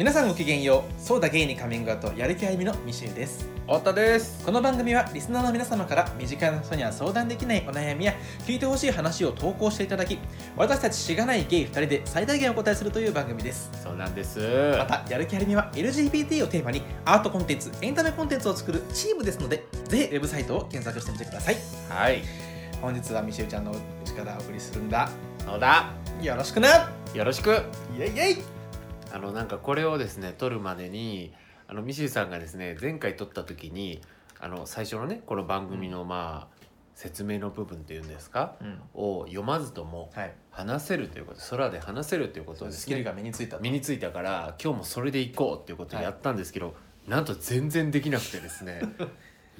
皆さんごきげんよう。そうだゲイにカミングアウトやる気ありみのミシェルです。太田です。この番組はリスナーの皆様から身近な人には相談できないお悩みや聞いてほしい話を投稿していただき私たちしがないゲイ2人で最大限お答えするという番組です。そうなんです。またやる気ありみは LGBT をテーマにアートコンテンツエンタメコンテンツを作るチームですのでぜひウェブサイトを検索してみてください。はい。本日はミシェルちゃんのうちからお送りするんだ。そうだ。よろしくな。よろしく。イエイイエイあのなんかこれをですね撮るまでにあのミシルさんがですね前回撮った時にあの最初のねこの番組のまあ、説明の部分っていうんですか、うん。を読まずともはい。話せるということ空で話せるということですね。スキルが身についたと。身についたから今日もそれでいこうっていうことをやったんですけど、なんと全然できなくてですね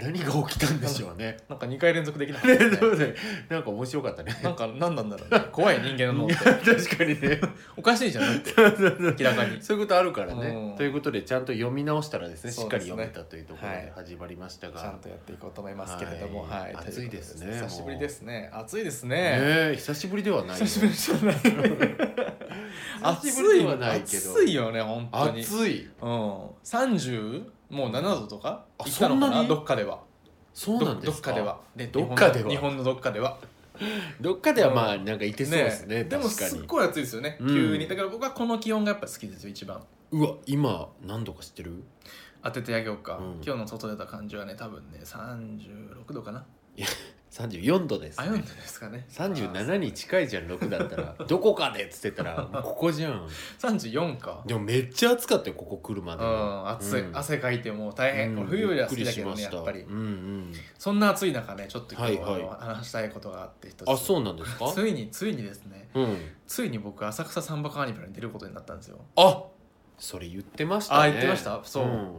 何が起きたんでしょうね。なんか2回連続できなか なんか面白かったね。なんか何なんだろうね。怖い人間の脳って。確かにね。おかしいじゃんだって。明らかに。そういうことあるからうん。ね。ということでちゃんと読み直したらですね。しっかり読めたというところはい。で始まりましたが。ちゃんとやっていこうと思いますけれども。ははい。い、暑いですね。久しぶりですね。暑いですね。ねえ久しぶりではないよ。久しぶりじゃない。暑いではないけど。暑い。よね本当に。暑い。うん。30もう7度とかあいったのかな？そんなに？どっかでは。そうなんですか？どどっかでは。でどっかでは。日本の日本のどっかでは。どっかではまあうんなんかいてそうですね。でも確かに。すっごい暑いですよねうん。急に。だから僕はこの気温がやっぱ好きですよ一番。うわ今何度か知ってる？当ててあげようか、うん。今日の外出た感じはね多分ね36度かな三十四度です、あ4度ね。ですかね。三十七に近いじゃん六だったら。どこかでっつってたらもうここじゃん。34か。でもめっちゃ暑かったよここ来るまうで。ん暑い、うん。汗かいてもう大変、うん冬よりは好きだけどねやっぱり。うんうん。そんな暑い中ねちょっと今日は、はいはい。話したいことがあって一つ。あそうなんですか？ついについにですね。うん。ついに僕浅草サンバカーニバルに出ることになったんですよ。あそれ言ってましたね。あ言ってました？そうん。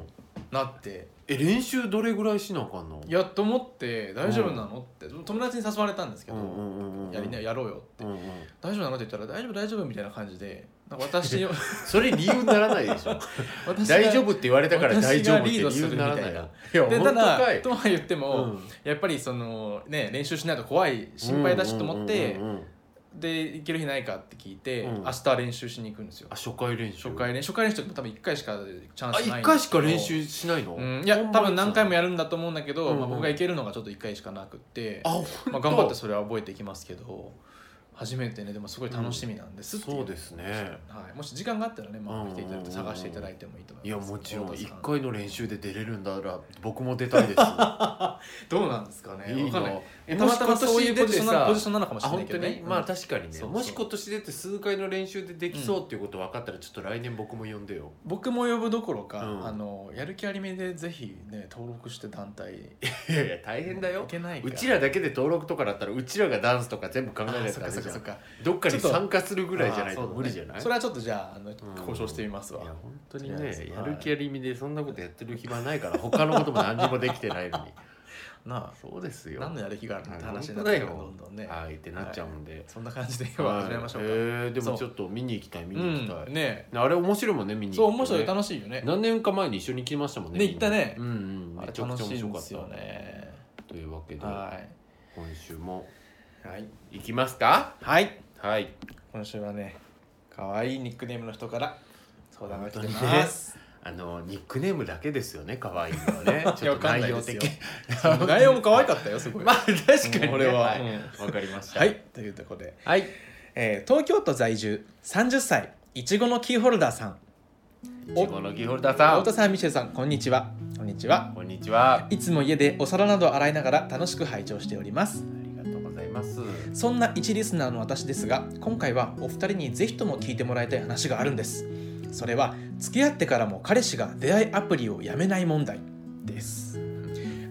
なってえ練習どれぐらいしなあかんの？いやと思って大丈夫なの？って友達に誘われたんですけど、うんうんうんうんやりなやろうよって、うんうん。大丈夫なのって言ったら大丈夫大丈夫みたいな感じでなんか私を それ理由にならないでしょ。私が大丈夫って言われたから大丈夫って理由にならるみたいなないよ。いやで本当ただかい。とは言っても、うんやっぱりそのね練習しないと怖い心配だしと思って、うんうんうんうんで行ける日ないかって聞いて、うん。明日練習しに行くんですよ。あ初回練習？初回練初回練習って多分1回しかチャンあスないんですけど。一回しか練習しないの？うん、いや多分何回もやるんだと思うんだけど、うんうん。まあ、僕が行けるのがちょっと1回しかなくって、あ本当。まあ、頑張ってそれは覚えていきますけど初めてねでもすごい楽しみなんですそうですね。はい、もし時間があったらね、まあ、うん。来ていただいて探していただいてもいいと思いやいますもちろん。太田さ一回の練習で出れるんだら僕も出たいです。どうなんですかね？いかんない。たまたまそういうポジションなのかもしあれないけどね。まあ確かにね。そうもし今年出て数回の練習でできそうっていうこと分かったらちょっと来年僕も呼んでよ。僕も呼ぶどころか、うん。あのやる気ありめでぜひね登録して団体。いいやいや大変だよ。けないか。うちらだけで登録とかだったらうちらがダンスとか全部考えあないかそっかそっか。どっかに参加するぐらいじゃないと無理じゃない？それはちょっとじゃああの交渉してみますわ。いや本当にねやる気ありみでそんなことやってる暇ないから他のことも何にもできてないのに。なあそうですよ。何のやる気があるの？ってはい話になってどんどんね。はいってなっちゃうんで。そんな感じで今日は始めましょうか、はいえーでもちょっと見に行きたい見うに行きたい。んね。あれ面白いもんね見に行ね。そう面白い。楽しいよね。何年か前に一緒に来ましたもんねね行ったね。うんうん。めちゃくちゃ面白かった。ね。というわけでは今週もいはい。行きますか？はい。はい。今週はね可愛いニックネームの人から相談が来てます、あのニックネームだけですよね可愛いのはね。ちょっと内容的。内容も可愛かったよすごい。まあ確かにね。うん俺は。はい。うんわかりました。はい。というところで、はい。えー東京都在住30歳いちごのキーホルダーさん。いちごのキーホルダーさん。太田さんミシェルさんこんにちは。こんにちは。こんにちはあいつも家でお皿など洗いながら楽しく拝聴しておりますます。そんな一リスナーの私ですが今回はお二人にぜひとも聞いてもらいたい話があるんです。それは付き合ってからも彼氏が出会いアプリをやめない問題です。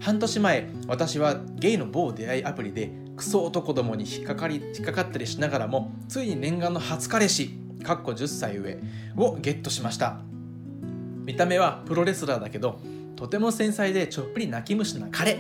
半年前私はゲイの某出会いアプリでクソ男どもに引っかかり引っかかったりしながらもついに念願の初彼氏かっこ10歳上をゲットしました。見た目はプロレスラーだけどとても繊細でちょっぴり泣き虫な彼。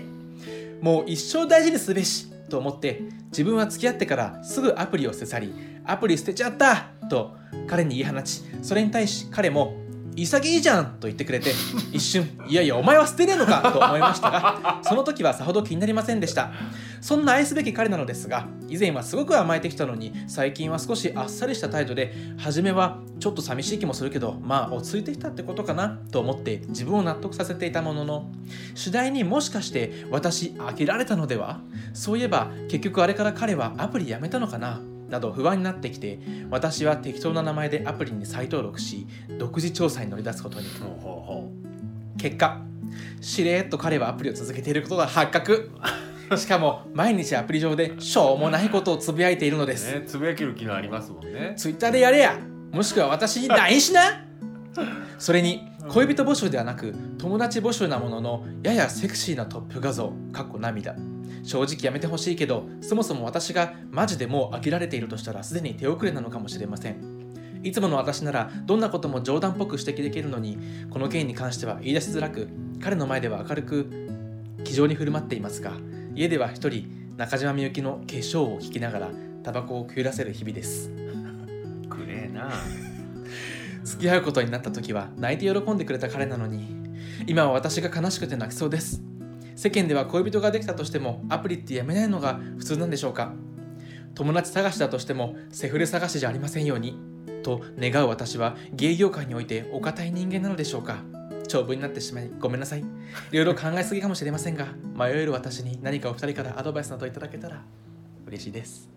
もう一生大事にすべし。と思って自分は付き合ってからすぐアプリを捨て去りアプリ捨てちゃったと彼に言い放ちそれに対し彼も潔いじゃんと言ってくれて 一瞬いやいやお前は捨てねえのかと思いましたがその時はさほど気になりませんでした。そんな愛すべき彼なのですが以前はすごく甘えてきたのに最近は少しあっさりした態度で初めはちょっと寂しい気もするけどまあ落ち着いてきたってことかなと思って自分を納得させていたものの次第にもしかして私飽きられたのでは？そういえば結局あれから彼はアプリやめたのかな？など不安になってきて私は適当な名前でアプリに再登録し独自調査に乗り出すことに。結果しれーっと彼はアプリを続けていることが発覚。しかも毎日アプリ上でしょうもないことをつぶやいているのです、うねつぶやける機能ありますもんね。ツイッターでやれや。もしくは私に LINE しな。それに恋人募集ではなく友達募集なもののややセクシーなトップ画像かっこ涙正直やめてほしいけどそもそも私がマジでもう飽きられているとしたらすでに手遅れなのかもしれません。いつもの私ならどんなことも冗談っぽく指摘できるのにこの件に関しては言い出しづらく彼の前では明るく気丈に振る舞っていますが家では一人中島みゆきの化粧を聞きながらタバコを食いらせる日々です。くれえな。付き合うことになった時は泣いて喜んでくれた彼なのに今は私が悲しくて泣きそうです世間では恋人ができたとしてもアプリってやめないのが普通なんでしょうか？友達探しだとしてもセフレ探しじゃありませんようにと願う私は芸業界においてお堅い人間なのでしょうか？長文になってしまいごめんなさい。いろいろ考えすぎかもしれませんが 迷える私に何かお二人からアドバイスなどいただけたら嬉しいです。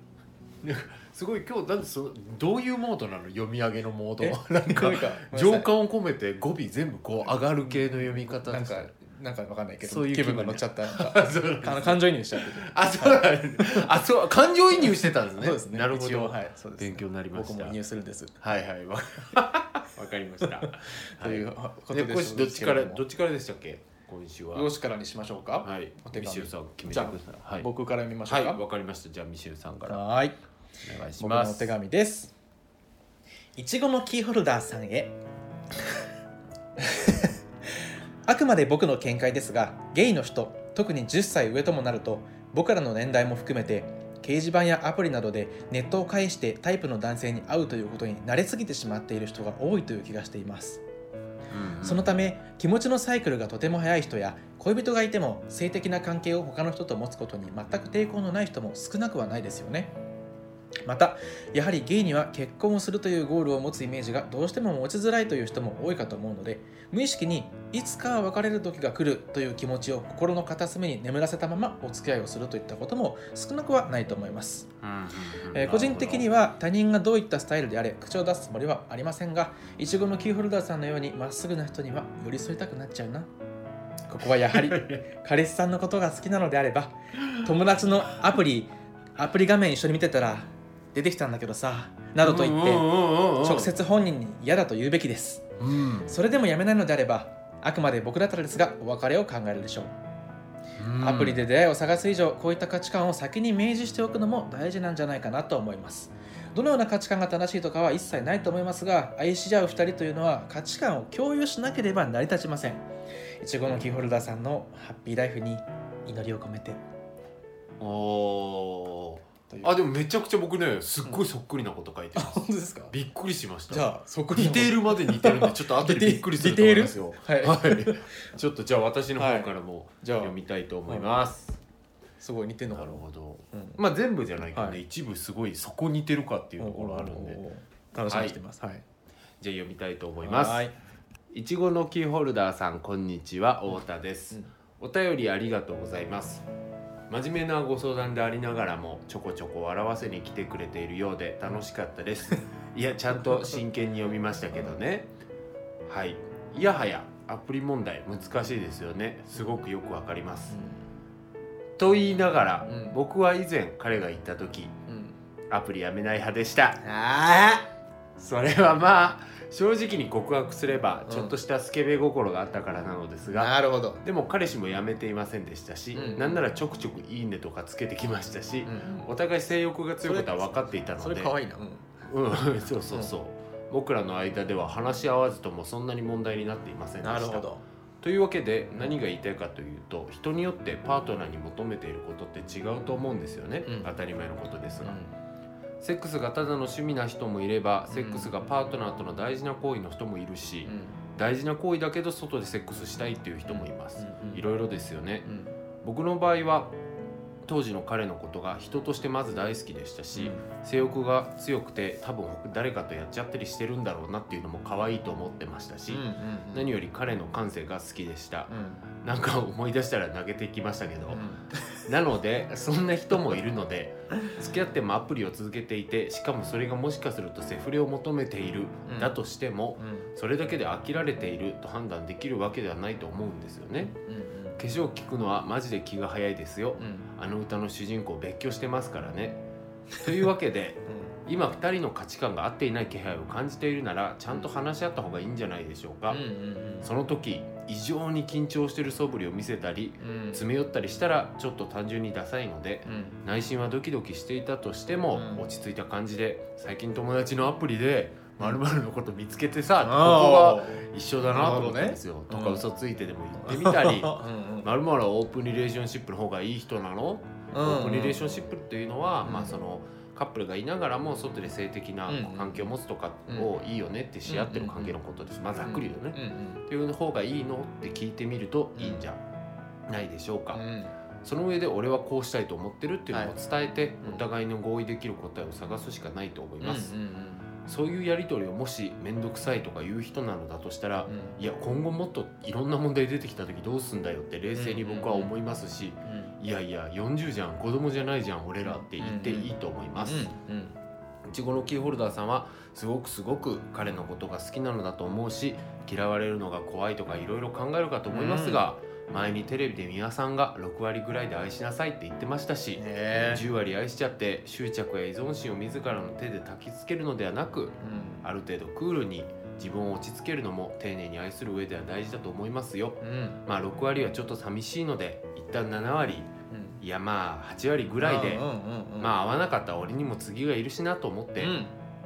すごい今日なんでそのどういうモードなの？読み上げのモーえ？ドなんか情感を込めて語尾全部こう上がる系の読み方なんか？なんかわかんないけどそういう気分が乗っちゃった。なんか。そうあの感情移入しちゃってて。あそうなんですあそう感情移入してたんですね。そうですね。なるほど、一応はいそうです。勉強になりました。僕も移入するんです。はいはい。わわかりました。というはことでどっちからどっちからでしたっけ？今週は。どっちからにしましょうか。はい。お手紙。ミシェルさん決めてください。はい。僕から読みましょはいわかりました。じゃあミシェルさんから。はーい。お願いし僕ます。のお手紙です。いちごのキーホルダーさんへあくまで僕の見解ですがゲイの人特に10歳上ともなると僕らの年代も含めて掲示板やアプリなどでネットを介してタイプの男性に会うということに慣れすぎてしまっている人が多いという気がしています。うんうん。そのため気持ちのサイクルがとても早い人や恋人がいても性的な関係を他の人と持つことに全く抵抗のない人も少なくはないですよねまたやはりゲイには結婚をするというゴールを持つイメージがどうしても持ちづらいという人も多いかと思うので無意識にいつかは別れる時が来るという気持ちを心の片隅に眠らせたままお付き合いをするといったことも少なくはないと思います。えー個人的には他人がどういったスタイルであれ口を出すつもりはありませんがいちごのキーホルダーさんのようにまっすぐな人には寄り添いたくなっちゃうな。ここはやはり 彼氏さんのことが好きなのであれば友達のアプリアプリ画面一緒に見てたら出てきたんだけどさなどと言って直直接本人に嫌だと言うべきです。うん。それでもやめないのであればあくまで僕だったらですがお別れを考えるでしょう。アプリで出会いを探す以上こういった価値観を先に明示しておくのも大事なんじゃないかなと思います。どのような価値観が正しいとかは一切ないと思いますが愛し合う2人というのは価値観を共有しなければ成り立ちません。いちごのキーホルダーさんのハッピーライフに祈りを込めて。おという。ーあでもめちゃくちゃ僕ねすっごいそっくりなこと書いてます、本当ですか？びっくりしました。じゃあそこディテールまで似てるんでちょっと後で びっくりすると思います。よ。はい、はい。ちょっとじゃあ私の方からもじゃあ。読みたいと思います、すごい似てんのなかな？るほど。うん。まあ全部じゃないけどね、はい。一部すごいそこ似てるかっていうところあるんで、楽しみにしてます。はい、じゃあ読みたいと思います。はい。いちごのキーホルダーさんこんにちは。太田です、うん。お便りありがとうございます真面目なご相談でありながらもちょこちょこ笑わせに来てくれているようで楽しかったです。いやちゃんと真剣に読みましたけどね。はい。いやはやアプリ問題難しいですよね。すごくよくわかります。と言いながら、うん。僕は以前彼が言った時うん。うんアプリやめない派でした。あそれはまあ正直に告白すればうん。ちょっとしたスケベ心があったからなのですが、なるほど、でも彼氏も辞めていませんでしたし、うん。なんならちょくちょく「いいね」とかつけてきましたし、うんお互い性欲が強いことは分かっていたそのでれ可愛いな、うん。うん、そうそうそう、僕らの間では話し合わずともそんなに問題になっていませんでした。なるほど。というわけで何が言いたいかというと人によってパートナーに求めていることって違うと思うんですよね、うん。当たり前のことですが、うんセックスがただの趣味な人もいればセックスがパートナーとの大事な行為の人もいるし、大事な行為だけど外でセックスしたいっていう人もいます、うんうん。いろいろですよね。うん。僕の場合は当時の彼のことが人としてまず大好きでしたし、性欲が強くて多分誰かとやっちゃったりしてるんだろうなっていうのも可愛いと思ってましたし、うんうんうん。何より彼の感性が好きでした。う、ん。なんか思い出したら投げてきましたけど、うん。なのでそんな人もいるので付き合ってもアプリを続けていてしかもそれがもしかするとセフレを求めている、うん。だとしてもうん。それだけで飽きられていると判断できるわけではないと思うんですよね。うん。化粧聞くのはマジで気が早いですよ。うんあの歌の主人公別居してますからね。というわけで今2人の価値観が合っていない気配を感じているならちゃんと話し合った方がいいんじゃないでしょうか、うんうんうん。その時異常に緊張してる素振りを見せたりうん。詰め寄ったりしたらちょっと単純にダサいのでうん。内心はドキドキしていたとしても、うん。落ち着いた感じで最近友達のアプリで〇〇のこと見つけてさ、ここあは一緒だなと思ったんですよ、とか嘘ついてでも言ってみたりうん。うん〇〇はオープンリレーションシップの方がいい人なの、オープンリレーションシップっていうのは、うん。まあそのカップルがいながらも外で性的なうん関係を持つとかをいいよねってし合ってる関係のことです、まあざっくり言うとね、うんっていう方がいいのって聞いてみるといいんじゃないでしょうか、その上で俺はこうしたいと思ってるっていうのを伝えて、うんお互いの合意できる答えを探すしかないと思います、そういうやり取りをもし面倒くさいとか言う人なのだとしたら、うん。いや今後もっといろんな問題出てきた時どうすんだよって冷静に僕は思いますし、いやいや40じゃん子供じゃないじゃん俺らって言っていいと思います、いちごのキーホルダーさんはすごくすごく彼のことが好きなのだと思うし嫌われるのが怖いとかいろいろ考えるかと思いますが、前にテレビで美輪さんが6割ぐらいで愛しなさいって言ってましたし、へ10割愛しちゃって執着や依存心を自らの手で焚きつけるのではなくある程度クールに自分を落ち着けるのも丁寧に愛する上では大事だと思いますよ。うん。うんまあ6割はちょっと寂しいので一旦7割いやまあ8割ぐらいで、うんうんうんうんまあ合わなかったら俺にも次がいるしなと思って、うん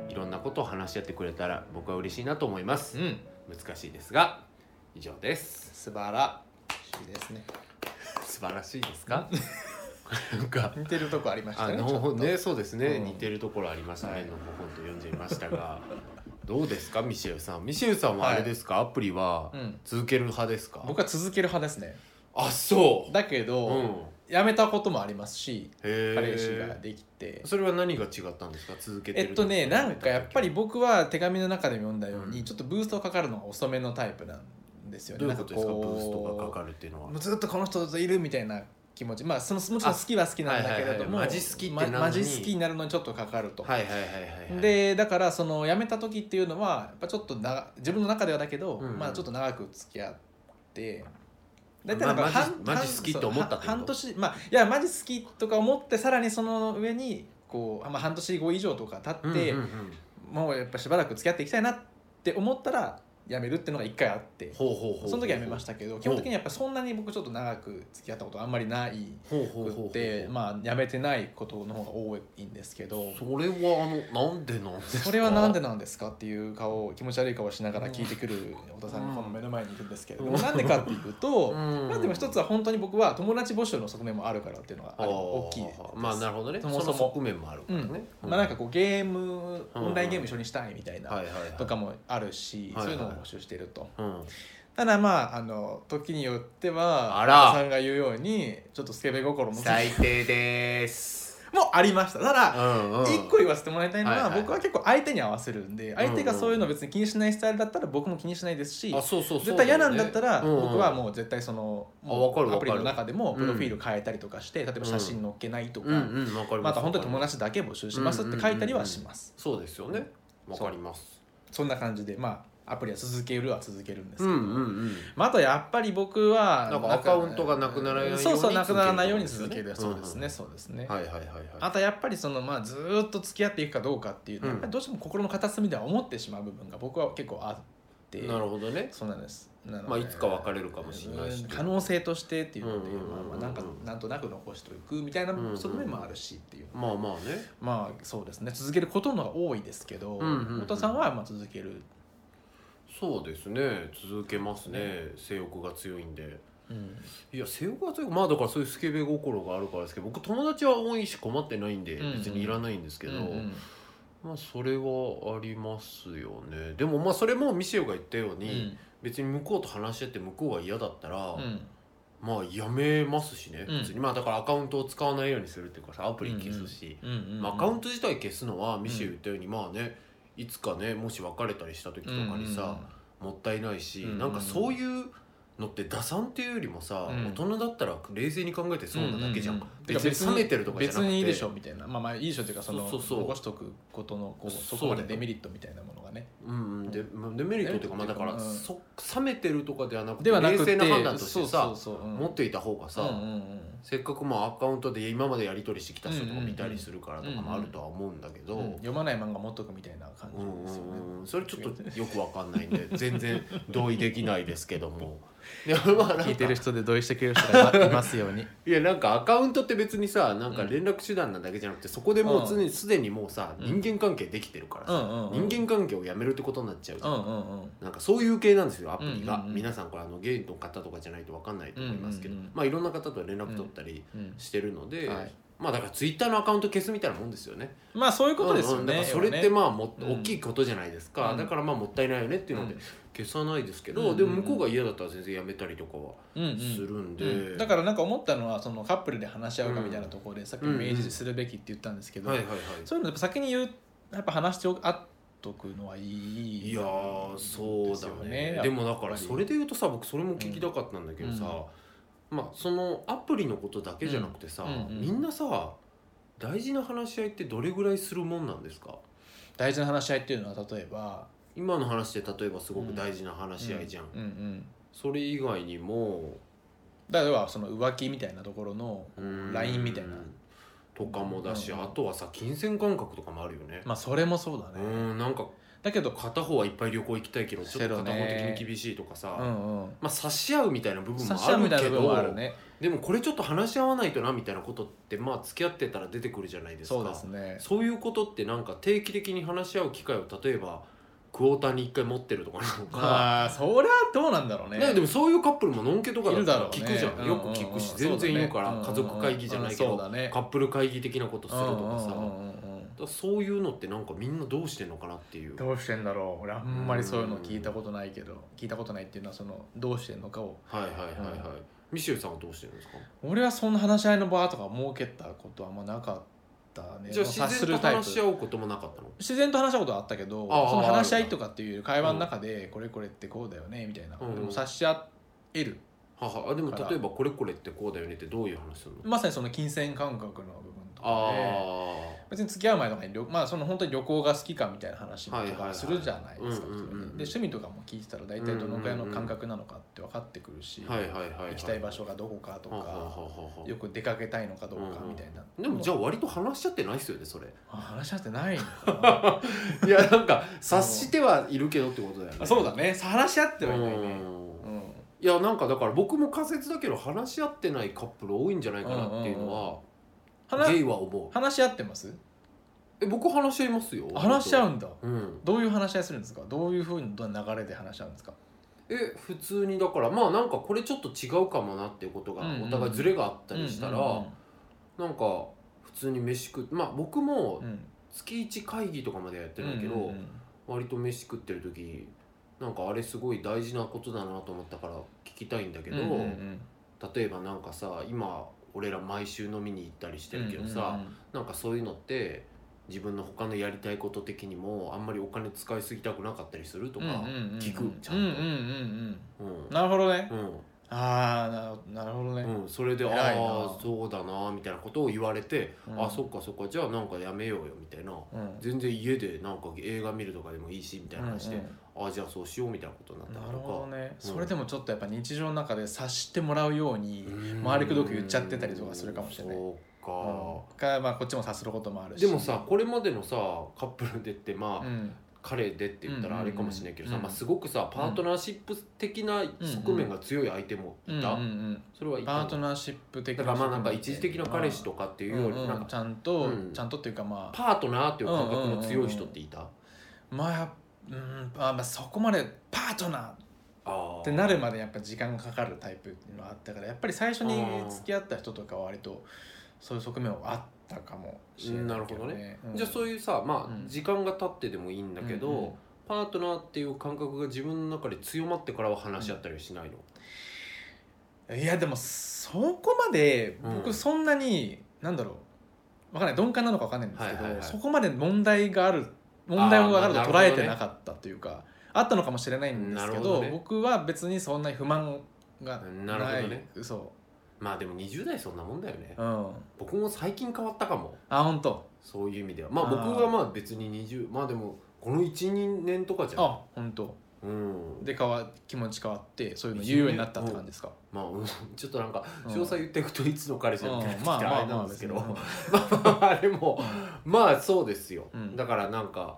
いろんなことを話し合ってくれたら僕は嬉しいなと思います、うん。難しいですが以上です。素晴ら。しいですね。素晴らしいですか？なんか似てるとこありましたあねちょっと。のねそうですね、うん。似てるところありましたね、はいのほほんと読んじゃいましたが。どうですかミシェルさん？ミシェルさんはあれですか、アプリはうん。続ける派ですか？僕は続ける派ですね。あそう。だけど、うん。やめたこともありますしへ彼氏がえできて。それは何が違ったんですか？続けてるえっとねなんかやっぱり僕僕は手紙の中でも読んだように、うん。ちょっとブーストかかるのが遅めのタイプなんですよね。どういうことですか？ブなんーストがかかるるっていうのは。ずっとこの人といるみたいな気持ち。まあそのもちろん好きは好きなんだけれども、はいはいはいマジ好きってなるのに。まマジ好きになるのにちょっとかかると、はいはいはいはいはい。でだからその辞めた時っていうのはやっぱちょっとな自分の中ではだけど、うん。うんまあちょっと長く付き合って大まあマジ半マジ好きと思った半年まあいやマジ好きとか思ってさらにその上にこう、まあ、半年後以上とか経って、うんうんうん。もうやっぱしばらく付き合っていきたいなって思ったら辞めるっていうのが一回あってその時は辞めましたけど基本的にやっぱそんなに僕ちょっと長く付き合ったことあんまりないくってまあ辞めてないことの方が多いんですけどそれはあのなんでなんですか？それはなんでなんですかっていう顔気持ち悪い顔をしながら聞いてくる太田さんがこの目の前にいるんですけれども、うん。なんでかっていうと、うん。まあでも一つは本当に僕は友達募集の側面もあるからっていうのが大きいです。まあなるほどね。そもそも。の側面もあるからね、まあなんかこうゲームオンラインゲーム一緒にしたいみたいなとかもあるし、そういうのを募集していると。うん。ただまああの時によってはあら。さんが言うようにちょっとスケベ心も最低です。もありました。ただうんうん。一個言わせてもらいたいのは、はいはい。僕は結構相手に合わせるんで相手がそういうの別に気にしないスタイルだったら僕も気にしないですし、うそう絶対嫌なんだったらうんうん。僕はもう絶対そのうアプリの中でもプロフィール変えたりとかして例えば写真載っけないとか、うんまた本当に友達だけ募集しますって書いたりはします、そうですよね。わかります。そんな感じでまあアプリは続けるは続けるんですけど、うんうんうん。まあ、あとやっぱり僕はなんかアカウントがなくならないようにそうそうなくならないように続ける。そうですね、そうですね、はいはいはいはい。あとやっぱりそのまあずーっと付き合っていくかどうかっていうのは、うん。やっぱりどうしても心の片隅では思ってしまう部分が僕は結構あって。なるほどね。そうなんです。まあいつか別れるかもしれないし。うん可能性としてっていうので、うんうんうんうんまあまあなん。かなんとなく残しておくみたいなうんうん側面もあるしっていう、まあまあね。まあそうですね。続けることの方が多いですけど、うんうんうん。太田さんはまあ続ける、そうですね。続けますね。性欲が強いんで。うん。いや性欲が強い。まあだからそういうスケベ心があるからですけど僕友達は多いし困ってないんでうんうん。別にいらないんですけど、うんうん。まあそれはありますよね。でもまあそれもミシェルが言ったように、別に向こうと話し合って向こうが嫌だったら、うん。まあやめますしね。うん。普通に、まあだからアカウントを使わないようにするっていうかさアプリ消すし、うんうんうん。まあ、アカウント自体消すのはミシェル言ったように、まあねいつかねもし別れたりした時とかにさ、もったいないし、うんうん。なんかそういうのって打算っていうよりもさ、うん。大人だったら冷静に考えてそうなだけじゃん,、うんうんうん別に冷めてるとか別にいいでしょみたいな。まあまあいいでしょっていうかそのそうそうそう。残しとくことのこうそこまでデメリットみたいなものがね。うんうん。でまあデメリットっていうかまあだから、うん。そ冷めてるとかではなくて冷静な判断としてさそうそうそううん。持っていた方がさ、せっかくまあアカウントで今までやり取りしてきた人とか見たりするからとかもあるとは思うんだけど、うん読まない漫画持っとくみたいな感うんじですよね。それちょっとよくわかんないんで全然同意できないですけども。いやまあ聞いてる人で同意してくれる人がいますように。いやなんかアカウントって別にさなんか連絡手段なだけじゃなくてそこでもう常にすでにもうさうん。人間関係できてるからさ、人間関係をやめるってことになっちゃうじゃん、なんかそういう系なんですよアプリが、皆さんこれあのゲイの方とかじゃないと分かんないと思いますけど、まあいろんな方と連絡取ったりうん。してるので、はいまあだからツイッターのアカウント消すみたいなもんですよね。まあそういうことですようんうん。それってまあもうん大きいことじゃないですか、うん。だからまあもったいないよねっていうのでうん。消さないですけど、うんうんうん。でも向こうが嫌だったら全然やめたりとかはうんうん。するんで、うん。だからなんか思ったのはそのカップルで話し合うかみたいなところでさっき明示するべきって言ったんですけど、はいはいはい。そういうのやっぱ先に言うやっぱ話しておあっとくのはいいいやーそうだね。でもだからそれで言うとさ僕それも聞きたかったんだけどさ、まあそのアプリのことだけじゃなくてさ、うんうんうんみんなさ大事な話し合いってどれぐらいするもんなんですか？大事な話し合いっていうのは例えば今の話で例えばすごく大事な話し合いじゃん、うんうんそれ以外にもだから要はその浮気みたいなところのうーん LINE みたいな。とかもだし、うんうんあとはさ金銭感覚とかもあるよね、まあそれもそうだうね、んなんかだけど片方はいっぱい旅行行きたいけどちょっと片方的に厳しいとかさ、うんうん。まあ差し合うみたいな部分もあるけど、ね。でもこれちょっと話し合わないとなみたいなことってまあ付き合ってたら出てくるじゃないですか。そうですね。そういうことってなんか定期的に話し合う機会を例えばクォーターに1回持ってるとかなのか、ああそれはどうなんだろうね。ね、でもそういうカップルものんけとかだったらいるだろうね。聞くじゃん、よく聞くし、全然言うから、家族会議じゃないけど、そうだね。カップル会議的なことするとかさ、だそういうのってなんかみんなどうしてんのかなっていう。どうしてんだろう。俺あんまりそういうの聞いたことないけど聞いたことないっていうのはそのどうしてんのかを。はいはいはいはい、ミシェルさんはどうしてるんですか？俺はそんな話し合いの場とか設けたことはあんまなかったね。じゃあ自然と話し合うこともなかったの？自然と話したことはあったけどその話し合いとかっていう会話の中でこれこれってこうだよねみたいな、うん。でも察し合える。はは。あでも例えばこれこれってこうだよねってどういう話するの？まさにその金銭感覚の部分とか別に付き合う前とかに旅まあその本当に旅行が好きかみたいな話とはいはいはい。かするじゃないですかうんうんうんうん。普通にで趣味とかも聞いてたら大体どのくらいの感覚なのかって分かってくるし、あはいはいはいはい。行きたい場所がどこかとはははかはよく出かけたいのかどうかみたいな、でもじゃあ割と話し合ってないっすよねそれ。あ話し合ってない いやなんか察してはいるけどってことだよね。あそうだね。話し合ってはいないね。うん。うん。いやなんかだから僕も仮説だけど話し合ってないカップル多いんじゃないかなっていうのは、話ゲイは思う。話し合ってます？え僕話し合いますよ。話し合うんだ。うん。どういう話し合いするんですか？どういうふうにどう流れで話し合うんですか？え普通にだからまあなんかこれちょっと違うかもなっていうことがうんうんうん。お互いズレがあったりしたら、なんか普通に飯食ってまあ僕もうん。月1会議とかまでやってるんだけど、うんうん。割と飯食ってる時なんかあれすごい大事なことだなと思ったから聞きたいんだけど、うんうんうん。例えばなんかさ今俺ら毎週飲みに行ったりしてるけどさ、うんうんうん。なんかそういうのって自分の他のやりたいこと的にもあんまりお金使いすぎたくなかったりするとか聞くちゃんと。うんうんうんうん。うん。なるほどね。うんああななるほどね。うん、それで「偉いな。ああそうだな」みたいなことを言われて「うん。あそっかそっかじゃあなんかやめようよ」みたいな。うん。全然家でなんか映画見るとかでもいいしみたいな話でうんうん「ああじゃあそうしよう」みたいなことになったりなるほど。ね、うん。それでもちょっとやっぱ日常の中で察してもらうようにうん。回りくどく言っちゃってたりとかするかもしれないそうか、か、まあ、こっちも察することもあるし。でもさこれまでのさカップルでってまあ、うん彼でって言ったらあれかもしれないけどさ、うん。まあ、すごくさパートナーシップ的な側面が強い相手もいた、それはいたパートナーシップ的だからまあなんか一時的な彼氏とかっていうよりなんかちゃんと、うん。ちゃんとっていうかまあ。パートナーっていう感覚の強い人っていた、まあうんあまあそこまでパートナー。ってなるまでやっぱ時間がかかるタイプっていうのはあったからやっぱり最初に付き合った人とかは割とそういう側面はあったかもしれないけなるほどね、じゃあそういうさまあ、うん。時間が経ってでもいいんだけど、うんうん。パートナーっていう感覚が自分の中で強まってからは話し合ったりはしないの、いやでもそこまでうん。僕そんなに、なんだろうわかんない鈍感なのかわかんないんですけど、はいはいはい。そこまで問題がある問題があると捉えてなかったというか、あったのかもしれないんですけどね。僕は別にそんなに不満がない。なるほどね。そまあでも20代そんなもんだよね。ううん。僕も最近変わったかも。あ本当。そういう意味では。まあ僕はまあ別に20まあでもこの12年とかじゃん。あ本当。うん。で変わ気持ち変わってそういうの言うようになったって感じですか？まあうん。ちょっとなんかうん。詳細言っていくといつの彼氏だってなってきたらあれなんですけど。まあまあ あれもまあそうですよ、うん。だからなんか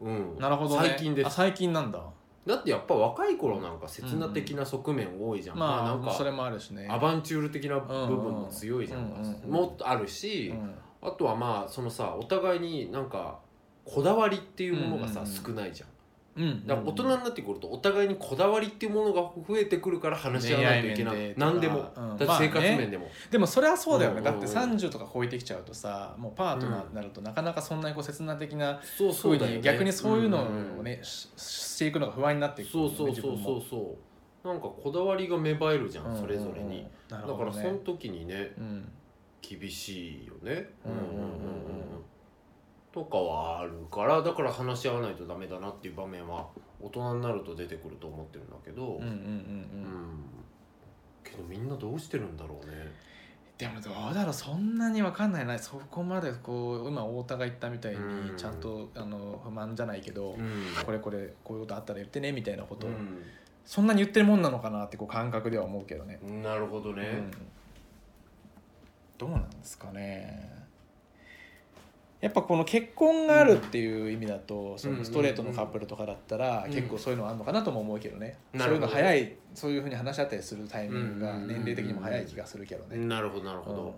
うん。なるほどね。最近です。あ最近なんだだってやっぱ若い頃なんか刹那的な側面多いじゃん、まあ、なんかそれもあるしね。アバンチュール的な部分も強いじゃん,、うん。うんうん。もっとあるし、うん。あとはまあそのさお互いになんかこだわりっていうものがさ、うんうんうん。少ないじゃんうんだから大人になってくるとお互いにこだわりっていうものが増えてくるから話し合わないといけない。恋愛面でとか。何でも、うん。だって生活まあね。面でも、でもそれはそうだよね、うんうんうん。だって30とか超えてきちゃうとさもうパートナーになるとなかなかそんなにこう切な的なそうそ風うだよね。に逆にそういうのをんんね、ししていくのが不安になっていくそうそうそうそう。そうなんかこだわりが芽生えるじゃん、それぞれに、だだからその時にねうん。厳しいよね。うんうんうんうんとかはあるからだから話し合わないとダメだなっていう場面は大人になると出てくると思ってるんだけど、うんうんうんうん。うん。けどみんなどうしてるんだろうね。でもどうだろうそんなに分かんないなそこまでこう今太田が言ったみたいにうんちゃんとあの不満じゃないけど、うん。これこれこういうことあったら言ってねみたいなこと。を、うそんなに言ってるもんなのかなってこう感覚では思うけどね。ん。なるほどね、うん。どうなんですかねやっぱこの結婚があるっていう意味だと、そうん。のストレートのカップルとかだったら、うん。結構そういうのあるのかなとも思うけどね、そういうの早いそういうふうに話し合ったりするタイミングがうん。年齢的にも早い気がするけどね、なるほどなるほど、うん。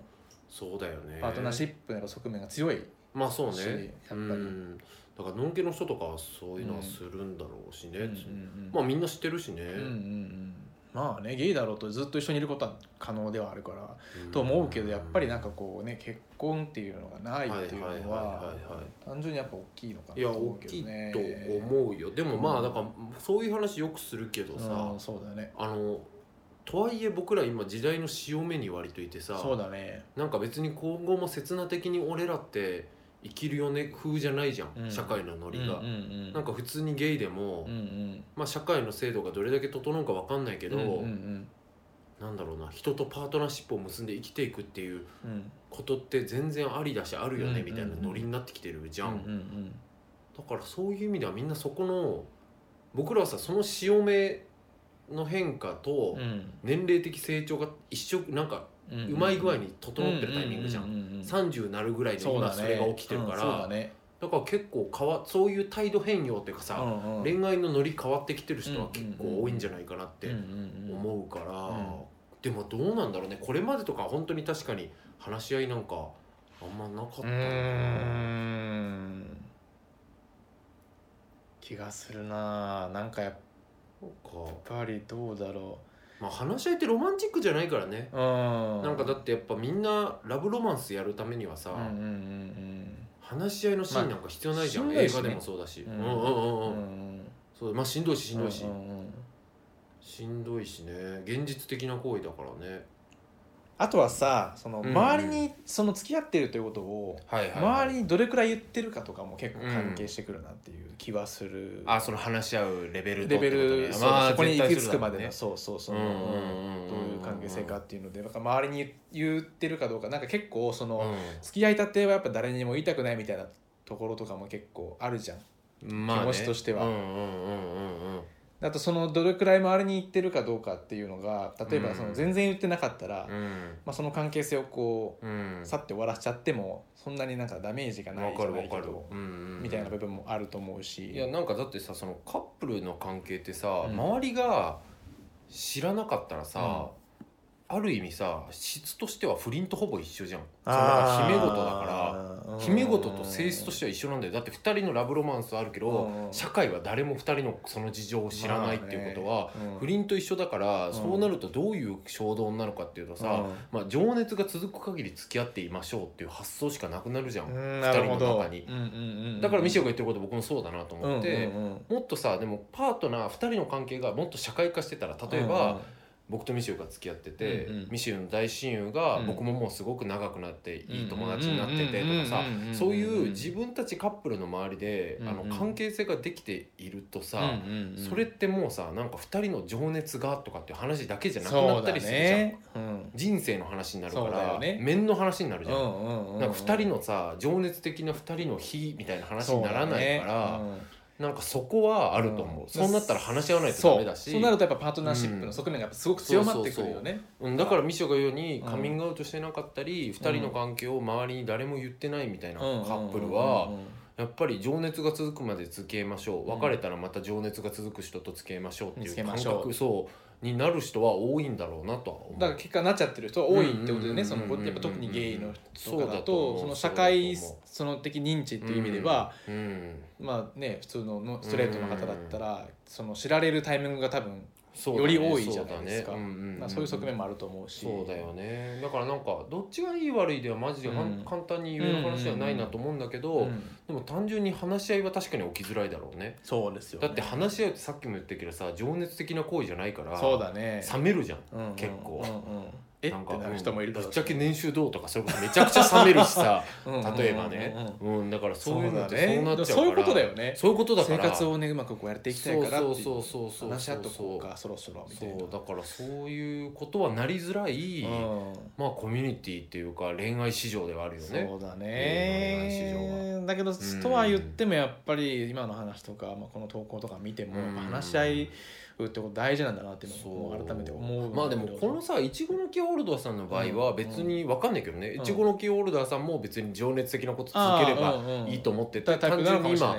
そうだよね。パートナーシップの側面が強い。まあそうしね。やっぱり。うん。だからのんけの人とかはそういうのはするんだろうしね、うんうんうん。まあみんな知ってるしね、うんうんうんまあねゲイだろうとずっと一緒にいることは可能ではあるから、うん。と思うけどやっぱりなんかこうね結婚っていうのがないっていうのは単純にやっぱ大きいのかなと思うけどね。と思うよ。でもまあだからそういう話よくするけどさ、うん、そうだね。あのとはいえ僕ら今時代の潮目に割といてさそうだね。なんか別に今後も刹那的に俺らって生きるよね風じゃないじゃん、うん。社会のノリが、うんうんうん。なんか普通にゲイでも、うんうん。まあ、社会の制度がどれだけ整うか分かんないけど、うんうんなんだろうな人とパートナーシップを結んで生きていくっていううん。うんことって全然ありだしあるよねうんみたいなノリになってきてるじゃん、うんうん。だからそういう意味ではみんなそこの僕らはさその潮目の変化とうん。年齢的成長が一緒なんかうまい具合に整ってるタイミングじゃん,、うううんうん30なるぐらいのそうだね。今それが起きてるから、だから結構変わそういう態度変容っていうかさ、うんうん。恋愛のノリ変わってきてる人は結構多いんじゃないかなって思うから、ん。でもどうなんだろうね。これまでとか本当に確かに話し合いなんかあんまなかった気がするななんかやっぱりどうだろまあ話し合いってロマンチックじゃないからね、なんかだってやっぱみんなラブロマンスやるためにはさ、うんうんうん話し合いのシーンなんか必要ないじゃん、まあね。映画でもそうだし、ううんん、うんうん。ううんん。そうまあしんどいししんどいし、うんうんうん。しんどいしね。現実的な行為だからねあとはさそのうん周りにその付き合ってるということをはい周りにどれくらい言ってるかとかも結構関係してくるなっていう気はする、あその話し合うレベルとレベル、そうまあそこに行き着くまでのそうそうそう、うんうんうんうんどういう関係性かっていうのでなんか周りに言ってるかどうかなんか結構その、付き合いたてはやっぱ誰にも言いたくないみたいなところとかも結構あるじゃん。まあね。気持ちとしては。うんうんうんうんうんあとそのどれくらい周りに言ってるかどうかっていうのが例えばそのうん。全然言ってなかったら、うん。まあ、その関係性をこううん。さって終わらせちゃってもそんなになんかダメージがないじゃないけど、うんみたいな部分もあると思うし。いやなんかだってさそのカップルの関係ってさ、うん。周りが知らなかったらさ、ある意味さ質としては不倫とほぼ一緒じゃん。そのなんか姫事だから姫事と性質としては一緒なんだよ。だって2人のラブロマンスあるけどうん。社会は誰も2人のその事情を知らないっていうことは不倫と一緒だからん。そうなるとどういう衝動になるかっていうとさまあ情熱が続く限り付き合っていましょうっていう発想しかなくなるじゃん。うん人の中に。うんうんうんだからミシェルが言ってること僕もそうだなと思って。うんうんうん。もっとさでもパートナー2人の関係がもっと社会化してたら例えば、僕とミシェルが付き合ってて、うんうん。ミシェルの大親友がうん。僕ももうすごく長くなっていい友達になっててとかさそういう自分たちカップルの周りであの関係性ができているとさ、それってもうさなんか2人の情熱がとかっていう話だけじゃなくなったりするじゃん、ねうん。人生の話になるから、よね。面の話になるじゃん。なんか2人のさ情熱的な2人の日みたいな話にならないから、なんかそこはあると思う、うん。そうなったら話し合わないとダメだし。そうなるとやっぱパートナーシップの側面がやっぱすごく強まってくるよね。うん、だからミショが言うようにうん。カミングアウトしてなかったり、二2人の関係を周りに誰も言ってないみたいなカうん。ップルはやっぱり情熱が続くまで付き合いましょう。別れたらまた情熱が続く人と付き合いましょうって見いう。感覚。そうになる人は多いんだろうなとは思う。だから結果なっちゃってる人は多いってことでうんうんうんうんねそのやっぱ特にゲイの人とかだそうだとその社会その的認知っていう意味ではうんまあね普通ののストレートの方だったらその知られるタイミングが多分より多いじゃないですか。そうだね。うんうんうんまあそういう側面もあると思うし。そうだよね。だからなんかどっちがいい悪いではマジでうん。簡単に言える話ではないなと思うんだけど、うんでも単純に話し合いは確かに起きづらいだろうね。そうですよだって話し合いってさっきも言ったけどさ情熱的な行為じゃないからそうだね。冷めるじゃん。うんうん。結構。うんうんえ？なんかってなる人もいるだろうぶっちゃけ年収どうとかそれめちゃくちゃ冷めるしさ。例えばね。うんだからそういうのってそうだね。そうなっちゃうから。そういうことだよね。そういうことだから。生活をねうまくこうやっていきたいからっていう。そうそうそうそうそう。話し合っとこうかそろそろみたそいな。うだからそういうことはなりづらい、うん。まあコミュニティっていうか恋愛市場ではあるよね。そうだ恋愛市ねだけど、ん。とは言ってもやっぱり今の話とか、まあ、この投稿とか見ても、話し合いってこと大事なんだなっていうのを改めて思う。まあでもこのさいちごの木ホルダーさんの場合は別に分かんないけどね。うん。いちごの木ホルダーさんも別に情熱的なこと続ければいいと思っててタイプ単純に今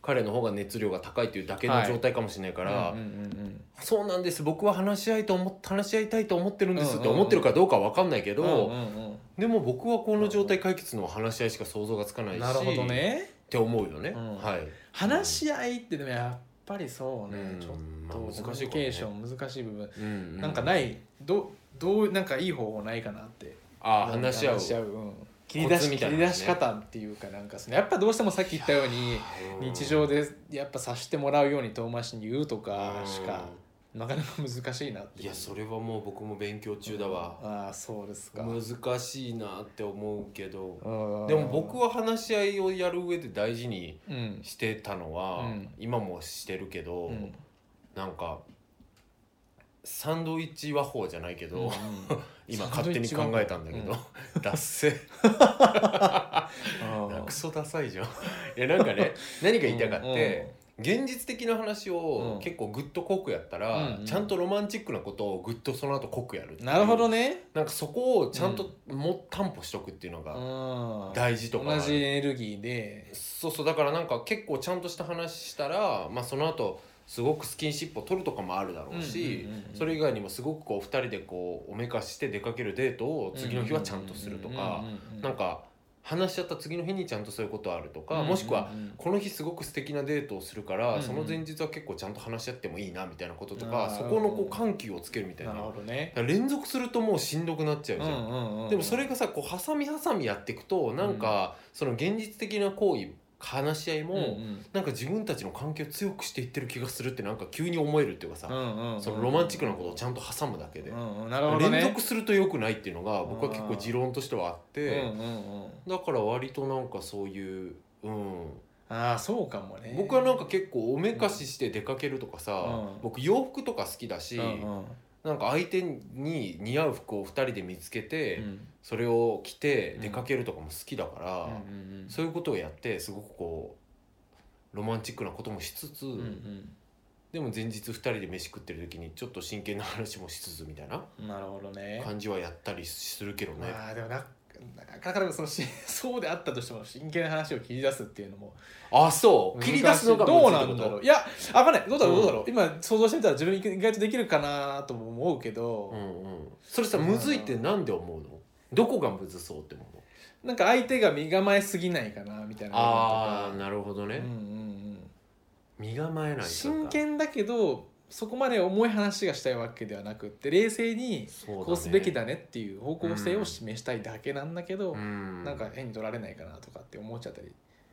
彼の方が熱量が高いっていうだけの状態かもしれないから、うんうんうんそうなんです。僕は話し合いと思っ話し合いたいと思ってるんですってうんうんうん。思ってるかどうかは分かんないけど、うんうんうん。でも僕はこの状態解決のは話し合いしか想像がつかないしなるほどね。って思うよね、うん。はい。話し合いってでもやっぱりそうね、うんちょっまあと難しいン難しい部分、うんなんかない。どどうなんかいい方法ないかなって。ああ話し合う。うん切り出しコツみたいなね。切り出し方っていうかなんかそのやっぱどうしてもさっき言ったようにうん日常でやっぱ察してもらうように遠回しに言うとかしかなかなか難しいなっていやそれはもう僕も勉強中だわ、ああそうですか。難しいなって思うけどうん。でも僕は話し合いをやる上で大事にうん。してたのは、うん。今もしてるけど、うん。なんかサンドイッチ和法じゃないけど、うん 今勝手に考えたんだけど、うん。脱線 あー。クソダサいじゃん。いやなんかね何が言いたかって、現実的な話うん。を結構グッと濃くやったら、うんうん。ちゃんとロマンチックなことをグッとその後濃くやるなるほどね。なんかそこをちゃんとも担保しとくっていうのがうん。大事とか同じエネルギーで。そうそうだからなんか結構ちゃんとした話したら、まあ、その後すごくスキンシップを取るとかもあるだろうし、それ以外にもすごくこう2人でこうおめかして出かけるデートを次の日はちゃんとするとかなんか話し合った次の日にちゃんとそういうことあるとか、もしくはこの日すごく素敵なデートをするから、その前日は結構ちゃんと話し合ってもいいなみたいなこととあかー。そこのこう緩急をつけるみたいな。連続するともうしんどくなっちゃうじゃん。でもそれがさこう挟み挟みやっていくとなんかその現実的な行為話し合いも、うんうん。なんか自分たちの関係を強くしていってる気がするってなんか急に思えるっていうかさ、うんうんそのロマンチックなことをちゃんと挟むだけで、うんうん。ね。連続すると良くないっていうのが僕は結構持論としてはあって、うんうんうん。だから割となんかそういう、うん、ああそうかもね。僕はなんか結構おめかしして出かけるとかさ、うん。僕洋服とか好きだし、うんうんなんか相手に似合う服を2人で見つけて、うん。それを着て出かけるとかも好きだから、そういうことをやってすごくこうロマンチックなこともしつつ、うんうん。でも前日2人で飯食ってる時にちょっと真剣な話もしつつみたいなうんなるほどね。感じはやったりするけどね。まあでもななかなかそのし そうであったとしても真剣な話を切り出すっていうのもあそう？切り出すのがどうなんだろう？いやわかんない。どうだろううん。どうだろう、今想像してみたら自分意外とできるかなとも思うけど、うんうんそれさむずいってなんで思うの？どこがむずそうって思うの？なんか相手が身構えすぎないかなみたいな。ああなるほどね、うんうんうん。身構えないとか。真剣だけどそこまで重い話がしたいわけではなくって冷静にこうすべきだねっていう方向性を示したいだけなんだけど、うん。なんか変に取られないかなとかって思っちゃったり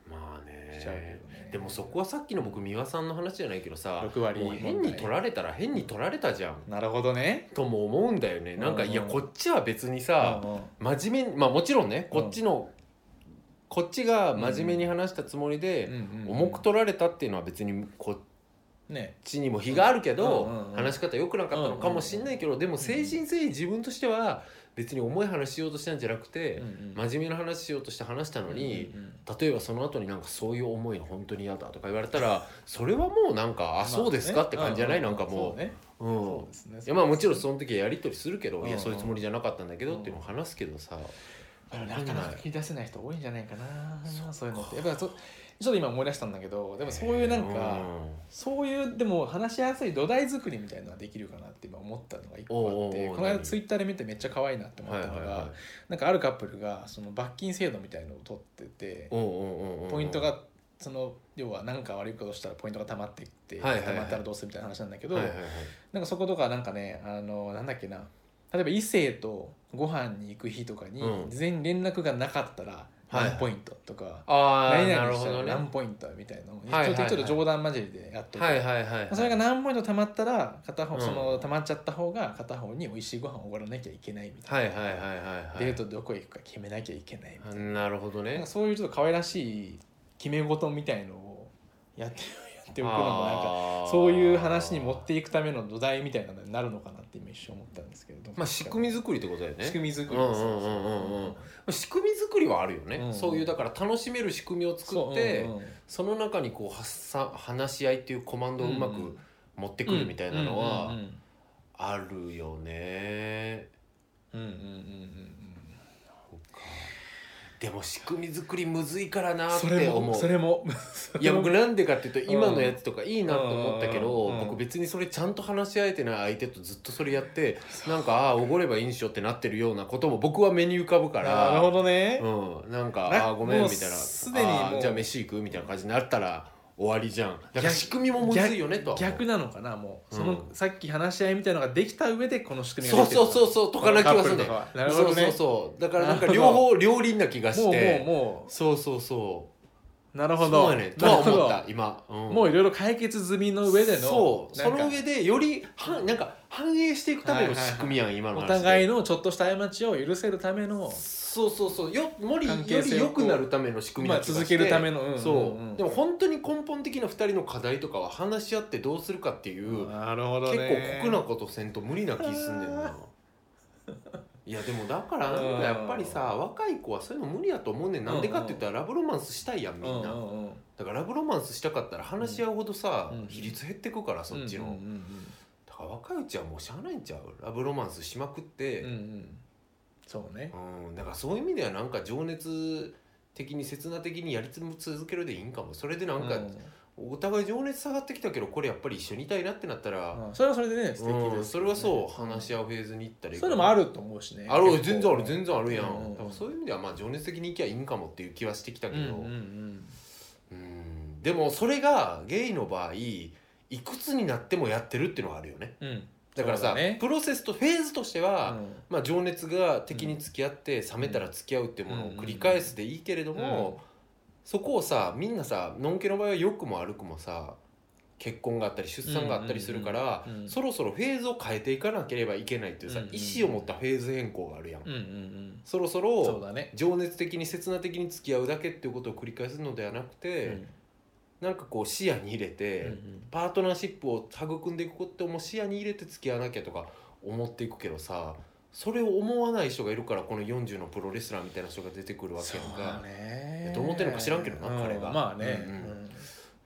まあね。ね。でもそこはさっきの僕三輪さんの話じゃないけどさ6割もう変に取られたら変に取られたじゃん。なるほどね。とも思うんだよね。なんかうんうんいやこっちは別にさうんうん。真面目にまあもちろんねこっちのこっちが真面目に話したつもりでうんうんうん。重く取られたっていうのは別にこっね。ちにも非があるけうんどうんうん。話し方良くなかったのかもしんないけどでも精神性自分としては別に重い話しようとしたんじゃなくて真面目な話しようとして話したのにうんうんうん例えばその後になんかそういう思いの本当に嫌だとか言われたらそれはもうなんかあそうですかって感じじゃない？なんかもそうね。うん。いやまあもちろんその時はやり取りするけどうんいやそういうつもりじゃなかったんだけどっていうのを話すけどさ。なかなか切り出せない人多いんじゃないかなそういうのって。やっぱちょっと今思い出したんだけどでもそういうなんかそういうでも話しやすい土台作りみたいなのはできるかなって今思ったのが一個あってこの間何？ツイッターで見てめっちゃ可愛いなって思ったのはいはなんかあるカップルがその罰金制度みたいのを取っててポイントがその要は何か悪いことしたらポイントが溜まっていってはいはいはい。溜まったらどうするみたいな話なんだけどなんかそことかなんかねあのなんだっけな。例えば異性とご飯に行く日とかにうん。事前に連絡がなかったらはい何ポイントとか、ああ何な々したら何ポイントみたいなのをはいはいはい。ちょっと冗談交じりでやっといはいはいはい。それが何ポイント貯まったら片方、うん。その貯まっちゃった方が片方に美味しいご飯をおごらなきゃいけないみたいな、はいはいはいはいはい。デートどこへ行くか決めなきゃいけないみたいな。なるほどね。そういうちょっと可愛らしい決め事みたいのをやってやっておくのもなんかそういう話に持っていくための土台みたいなのになるのかなって今一瞬思ったんですけれどまあ仕組み作りってことだよね。仕組み作りうんうんうんうん。うん仕組み作りはあるよね、うんそういうだから楽しめる仕組みを作ってそ,、そううんうん。の中にこう発さ話し合いっていうコマンドをうまくうん持ってくるみたいなのはうんうん。あるよね、うんうんうんうんでも仕組み作りむずいからなって思う。それも いや僕なんでかっていうと今のやつとかいいなと思ったけど、うん。僕別にそれちゃんと話し合えてない相手とずっとそれやってなんかああおごればいいんしょってなってるようなことも僕は目に浮かぶからなるほどね、うん、なんかなあーごめんみたいな。すでにじゃあ飯行くみたいな感じになったら終わりじゃん。だから仕組みもむずいよねとは思う。逆なのかなもう。その、うんさっき話し合いみたいなのができた上でこの仕組みそうができてるそうそうそうと。かな気がするね。カップルとかは。なるほどね。そうそうそう。だからなんか両方 両輪な気がしもうてもう。もそうそうそうなるほど。そうやねとは思った今、うん。もういろいろ解決済みの上でのそう。その上でよりはなんか反映していくための仕組みやん、今のお話で。互いのちょっとした過ちを許せるためのそうそうそう。よよりよ関係性をり良くなるための仕組みまあな気がして、続けるためのうんうんうん。そう。でも本当に根本的な2人の課題とかは話し合ってどうするかっていう、なるほど結ね構酷なことせんと無理な気すんねんないやでもだからなんかやっぱりさ若い子はそういうの無理やと思うねん。なんでかって言ったらラブロマンスしたいやんみんな、だからラブロマンスしたかったら話し合うほどさ、うん。比率減ってくからそっちの、だから若いうちはもうしゃあないんちゃう？ラブロマンスしまくって、そうね。うん、だからそういう意味ではなんか情熱的に切な的にやり続けるでいいんかも。それでなんか、うんお互い情熱下がってきたけどこれやっぱり一緒にいたいなってなったら、うんそれはそれでね素敵です、うん、それはそう話し合うフェーズに行ったらいいそういうのもあると思うしね。ある全然ある全然あるやん、うんうんだからそういう意味ではまあ情熱的にいきゃいいんかもっていう気はしてきたけど、うんうんでもそれがゲイの場合いくつになってもやってるっていうのはあるよね。うん。だからさね。プロセスとフェーズとしては、うん。まあ、情熱が敵に付き合って冷めたら付き合うっていうものを繰り返すでいいけれども、そこをさみんなさのんけの場合は良くも悪くもさ結婚があったり出産があったりするから、うんうんうんそろそろフェーズを変えていかなければいけないっていうさ、うんうん意思を持ったフェーズ変更があるやん、うんうんうんそろそろ情熱的に切な的に付き合うだけっていうことを繰り返すのではなくて、うん。なんかこう視野に入れて、うんうん。パートナーシップを育んでいくことも視野に入れて付き合わなきゃとか思っていくけどさそれを思わない人がいるからこの40のプロレスラーみたいな人が出てくるわけやんか。だ。ね。どう思ってんのか知らんけどなうん彼が。まあね。うんうん。うん。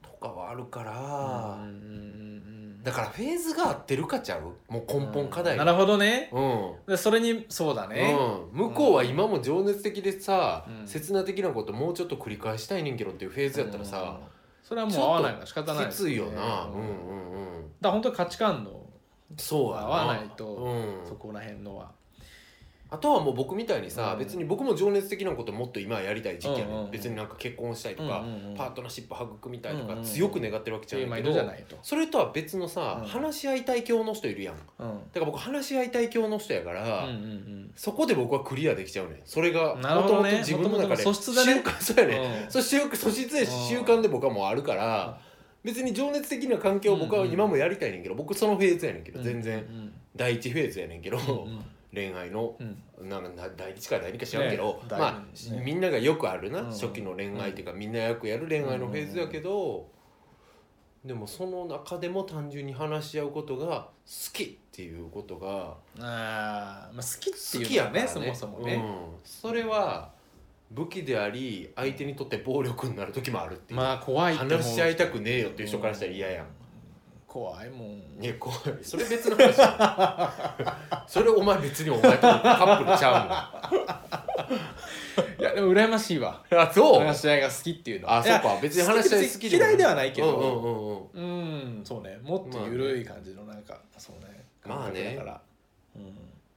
とかはあるから、うんうんうんうんだからフェーズが合ってるかちゃう？もう根本課題が。なるほどね。うん。でそれにそうだね、うん、向こうは今も情熱的でさ、うん。刹那的なこともうちょっと繰り返したいねんけどっていうフェーズやったらさ、うん。それはもう合わないから仕方ないきついよな、うん、うんうんだかうんら本当に価値観のそうや合わないとうん。そこら辺のはあとはもう僕みたいにさ、うん。別に僕も情熱的なこともっと今はやりたい時期やね、うんうんうん。別になんか結婚したいとか、うんうんうん。パートナーシップ育みたいとか、強く願ってるわけじゃないけどそれとは別のさ、うん。話し合いたい教の人いるやん。だうん。から僕話し合いたい教の人やから、そこで僕はクリアできちゃうねん。それがなるほどね。元々自分の中でね。習慣そうやね、うん。そう習素質やしうん。習慣で僕はもうあるから別に情熱的な関係を僕は今もやりたいねんけど僕そのフェーズやねんけど全然。うん。第一フェーズやねんけど恋愛のうん。なんかな第一か第二か知らんけどね。まあね。みんながよくあるなうん。初期の恋愛っていうかみんなよくやる恋愛のフェーズやけどでもその中でも単純に話し合うことが好きっていうことがあーまあ好きって好いうきやねのはね。そもそもね、うん。それは武器であり相手にとって暴力になる時もあるっていう、まあ怖い話し合いたくねえよっていう人からしたら嫌やん、怖いもん。いや怖い。それ別の話。それお前別にお前とカップルちゃ いやでも羨ましいわ。うもんあそう。話し合いが好きっていうのは。あそうか。別に話し合い好き嫌いではないけど。うんうんうんうん。うんそうね。もっと緩い感じのなんかそうね。まあね。だから、うん、い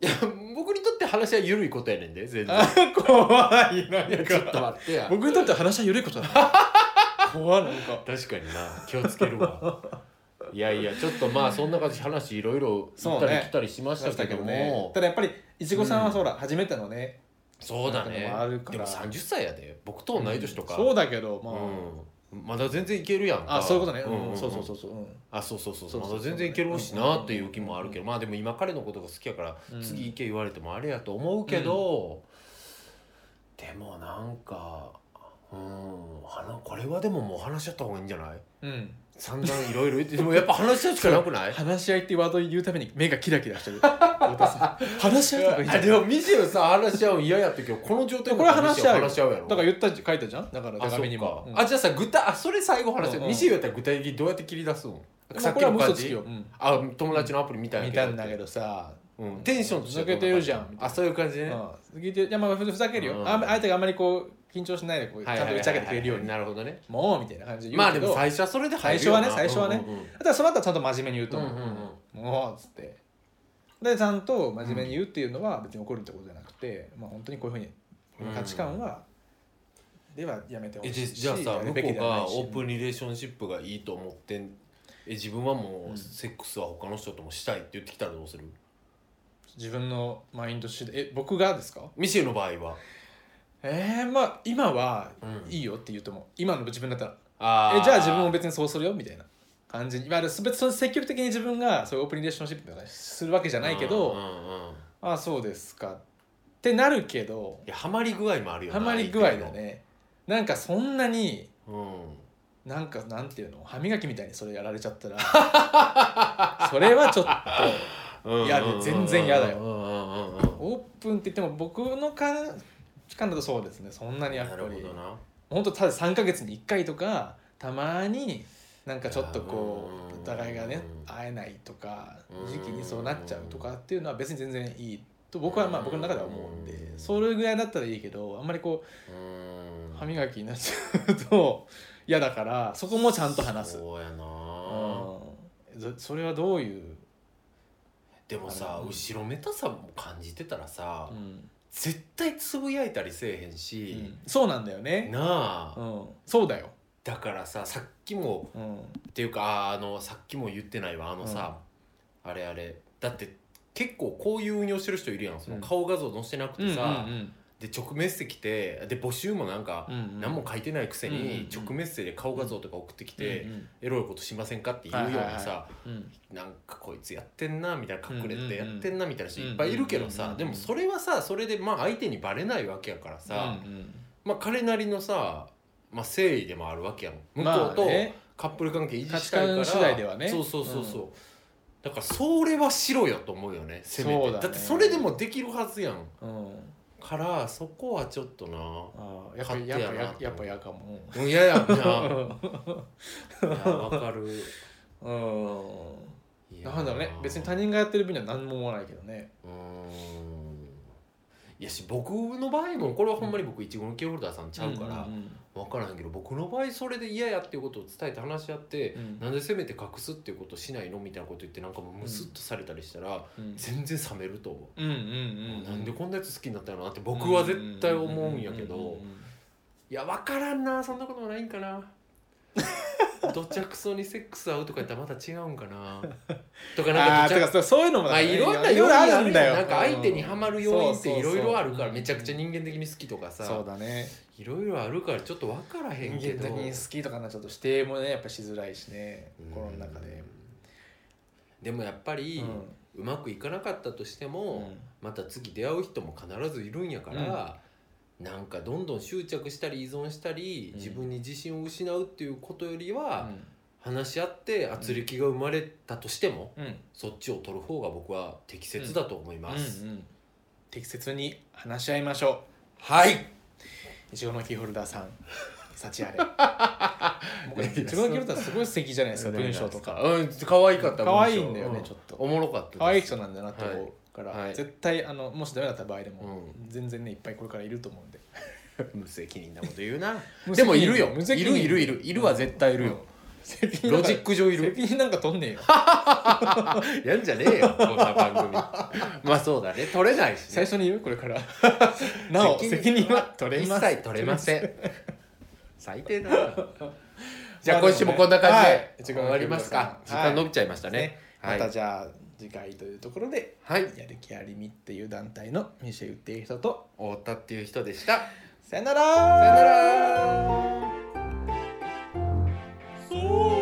や僕にとって話し合い緩いことやねんで全然。あ 怖いなちょっとか待ってや。僕にとっては話は緩いことだ怖いなんか。確かにな。気をつけるわいやいやちょっとまあそんな感じで話いろいろ行ったり来たりしましたけども。ただやっぱりいちごさんはそうだ、初めてのねそうだね。でも30歳やで。僕と同い年とか、そうだけどまあ、うん、まだ全然いけるやんか。あそういうことね、うん。そうそうそうそう、うん。あそうそうそうまだ全然いけるしなっていう気もあるけどまあでも今彼のことが好きやからうん。次行け言われてもあれやと思うけど、でもなんかうん。これはでももう話し合った方がいいんじゃない？うん、散々いろいろ言ってでもやっぱ話し合うしかなくない？話し合いってワードを言うために目がキラキラしてる。太田さん話し合いとかいいじゃんあでもミシェルさ話し合うの嫌やったけどこの状態これは話し合うよ。話し合うやろだから言った書いたじゃん？だから手紙にも、うんあじゃあさ具体あそれ最後話し合う、うんうん。ミシェルやったら具体的にどうやって切り出すの？まあこれはもう嘘つき感じ？よ、うん、あ友達のアプリ見たんや見たんだけどさ、うん、テンションとしてふざけてるじゃん。あそういう感じね、うん、いやまあふざけるよ、うん。あ相手があんまりこう緊張しないでこうちゃんと打ち上げてくれるように、なるほどね。もうみたいな感じで言まあうけど、でも最初はそれで最初はね最初はね。うんうんただその後はちゃんと真面目に言うと。うん思う、うん。もうっつって。でちゃんと真面目に言うっていうのは別に怒るってことじゃなくて、まあ本当にこういうふうに価値観は、ではやめてほえしいじゃあさ向こうがオープンリレーションシップがいいと思ってんえ自分はもうん。うセックスは他の人ともしたいって言ってきたらどうする自分のマインド次第え僕がですかミシェルの場合はえー、まあ今はうんいいよって言うと思う。今の自分だったらあえじゃあ自分も別にそうするよみたいな感じ。にいわゆる別に積極的に自分がそういうオープンリレーションシップとかするわけじゃないけど、うんうんうん。ああそうですか。ってなるけどいやハマり具合もあるよなハマり具合だね。なんかそんなに相手のなんかなんていうの歯磨きみたいにそれやられちゃったら それはちょっうん嫌で全然嫌だよ。うんうんうんうんとオープンって言っても僕の感感だとそうですね。そんなにやっぱなるりほどな。本当ただ3か月に1回とかたまになんかちょっとこうお互いがねうん。会えないとかうん。時期にそうなっちゃうとかっていうのは別に全然いいと僕はまあ僕の中では思うんでうんそれぐらいだったらいいけどあんまりこう歯磨きになっちゃうと嫌だからそこもちゃんと話す。そうやな。うん。そそれはどういう、でもさうん後ろめたさも感じてたらさうん絶対つぶやいたりせえへんしそうなんだよね、なあ。うん、そうだよ、だからささっきもうん、っていうかああのさっきも言ってないわあのさあれあれ。だって結構こういう運用してる人いるやん。そのうん。顔画像載せてなくてさうんで直メッセ来てで募集もなんか何も書いてないくせに直メッセで顔画像とか送ってきてうんエロいことしませんかっていうようはいはいはない。さうん。なんかこいつやってんなみたいな隠れてやってんなみたいな人いっぱいいるけどさでもそれはさそれでまあ相手にバレないわけやからさまあ彼なりのさまあ誠意でもあるわけやん。向こまうとカップル関係維持したいから。そうそうそうそう。だからそれはしろよと思うよねせめて。だってそれでもできるはずやんからそこはちょっとなあーやっぱ勝手やっぱやなややっぱやかもうん嫌やんないやわかるうんいやーなんだろうね別に他人がやってる分には何も思わないけどねうーんいやし僕の場合もこれはほんまに僕いちごのキーホルダーさんちゃうからん分からんけど僕の場合それで嫌やっていうことを伝えて話し合って、うん。なんでせめて隠すっていうことしないのみたいなこと言ってなんかもうムスッとされたりしたら、うん。全然冷めると思う、なんでこんなやつ好きになったのなって僕は絶対思うんやけど、いや分からんなそんなこともないんかなどちゃくそにセックス合うとか言ったらまた違うんかな。とかなんあーてかかそういうのもまあいろんな要因あるんだよ。なん。か相手にはまる要因っていろいろあるからうんめちゃくちゃ人間的に好きとかそうさだね。いろいろあるからちょっと分からへ人んけど。間的に好きとかなちょっと指定もねやっぱしづらいしね。うん。心の中で。でもやっぱり、うまくいかなかったとしても、また次出会う人も必ずいるんやから、なんかどんどん執着したり依存したり、うん。自分に自信を失うっていうことよりうは、ん。話し合って圧力が生まれたとしても、うん。そっちを取る方が僕は適切だと思います、うんうん適切に話し合いましょはい、ういちごのキーホルダーさん幸あれ。いちごのキーホルダーすごい素敵じゃないですか 文章とか。うん可愛かった可愛いんだよねちょっと。おもろかった可愛い人なんだなと思うから、はい。はい絶対あのもしダメだった場合でも、う全然ねいっぱいこれからいると思うんで。無責任なこと言うな。無責任。でもいるよ。い無責任。るいるいる。いるは絶対いるよ、責任なんかロジック上いる。責任なんか取んねえよ。やんじゃねえよこんな番組。まあそうだね。取れないし、ね、最初に言うこれから。なお責任は取れます。一切取れません。最低だな。じゃあ今週もこんな感じはい。で終わりますか、時はい間伸びちゃいましたね。ねはい。またじゃあ次回というところで、はい、やる気ありみっていう団体のミシェウっていう人と太田っていう人でした。さよなら。さよなら。そう。